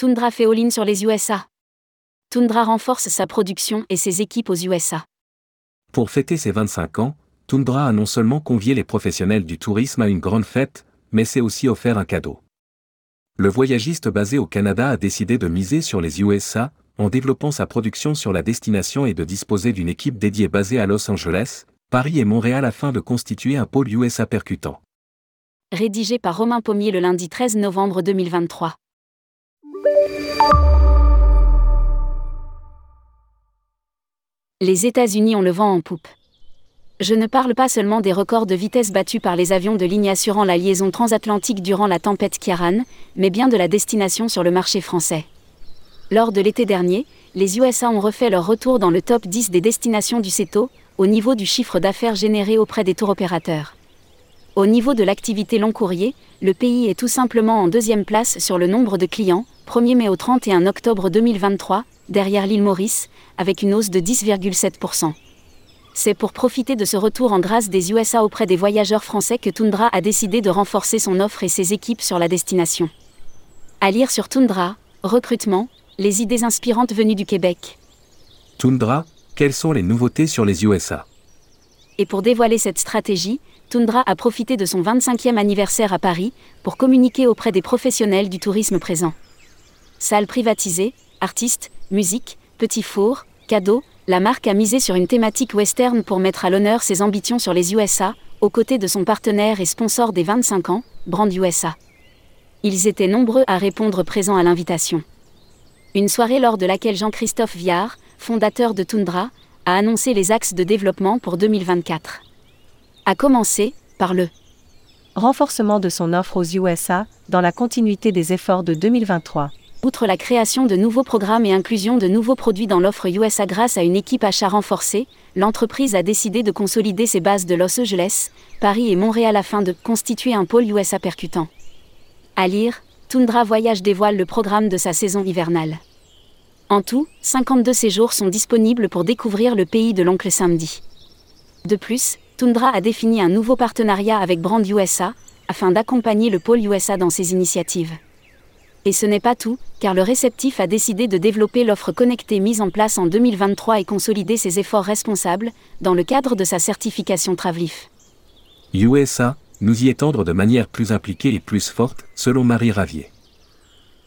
Tundra fait all-in sur les USA. Tundra renforce sa production et ses équipes aux USA. Pour fêter ses 25 ans, Tundra a non seulement convié les professionnels du tourisme à une grande fête, mais s'est aussi offert un cadeau. Le voyagiste basé au Canada a décidé de miser sur les USA, en développant sa production sur la destination et de disposer d'une équipe dédiée basée à Los Angeles, Paris et Montréal afin de constituer un pôle USA percutant. Rédigé par Romain Pommier le lundi 13 novembre 2023. Les États-Unis ont le vent en poupe. Je ne parle pas seulement des records de vitesse battus par les avions de ligne assurant la liaison transatlantique durant la tempête Kiaran, mais bien de la destination sur le marché français. Lors de l'été dernier, les USA ont refait leur retour dans le top 10 des destinations du CETO, au niveau du chiffre d'affaires généré auprès des tours opérateurs. Au niveau de l'activité long courrier, le pays est tout simplement en deuxième place sur le nombre de clients, 1er mai au 31 octobre 2023, derrière l'île Maurice, avec une hausse de 10,7%. C'est pour profiter de ce retour en grâce des USA auprès des voyageurs français que Tundra a décidé de renforcer son offre et ses équipes sur la destination. À lire sur Tundra, recrutement, les idées inspirantes venues du Québec. Tundra, quelles sont les nouveautés sur les USA Et pour dévoiler cette stratégie, Tundra a profité de son 25e anniversaire à Paris pour communiquer auprès des professionnels du tourisme présent. Salles privatisées, artistes, musique, petits fours, cadeaux, la marque a misé sur une thématique western pour mettre à l'honneur ses ambitions sur les USA, aux côtés de son partenaire et sponsor des 25 ans, Brand USA. Ils étaient nombreux à répondre présents à l'invitation. Une soirée lors de laquelle Jean-Christophe Viard, fondateur de Tundra, a annoncé les axes de développement pour 2024. A commencer par le renforcement de son offre aux USA, dans la continuité des efforts de 2023. Outre la création de nouveaux programmes et inclusion de nouveaux produits dans l'offre USA grâce à une équipe achat renforcée, l'entreprise a décidé de consolider ses bases de Los Angeles, Paris et Montréal afin de constituer un pôle USA percutant. À lire, Tundra Voyage dévoile le programme de sa saison hivernale. En tout, 52 séjours sont disponibles pour découvrir le pays de l'oncle samedi. De plus, Tundra a défini un nouveau partenariat avec Brand USA, afin d'accompagner le pôle USA dans ses initiatives. Et ce n'est pas tout, car le réceptif a décidé de développer l'offre connectée mise en place en 2023 et consolider ses efforts responsables, dans le cadre de sa certification Travlif. USA, nous y étendre de manière plus impliquée et plus forte, selon Marie Ravier.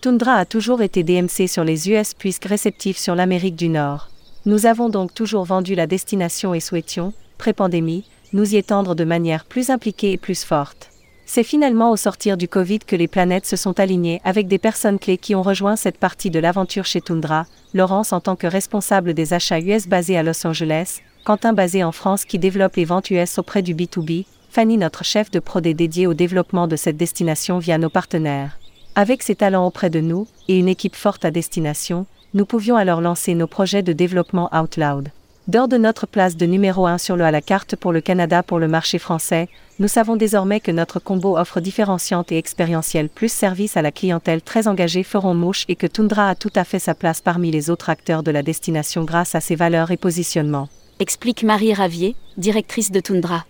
Tundra a toujours été DMC sur les US puisque réceptif sur l'Amérique du Nord. Nous avons donc toujours vendu la destination et souhaitions, pré-pandémie, nous y étendre de manière plus impliquée et plus forte. C'est finalement au sortir du Covid que les planètes se sont alignées avec des personnes clés qui ont rejoint cette partie de l'aventure chez Tundra, Laurence en tant que responsable des achats US basés à Los Angeles, Quentin basé en France qui développe les ventes US auprès du B2B, Fanny notre chef de prodé dédié au développement de cette destination via nos partenaires. Avec ses talents auprès de nous, et une équipe forte à destination, nous pouvions alors lancer nos projets de développement out loud. Dehors de notre place de numéro 1 sur le à la carte pour le Canada pour le marché français, nous savons désormais que notre combo offre différenciante et expérientielle plus service à la clientèle très engagée feront mouche et que Tundra a tout à fait sa place parmi les autres acteurs de la destination grâce à ses valeurs et positionnements. Explique Marie Ravier, directrice de Tundra.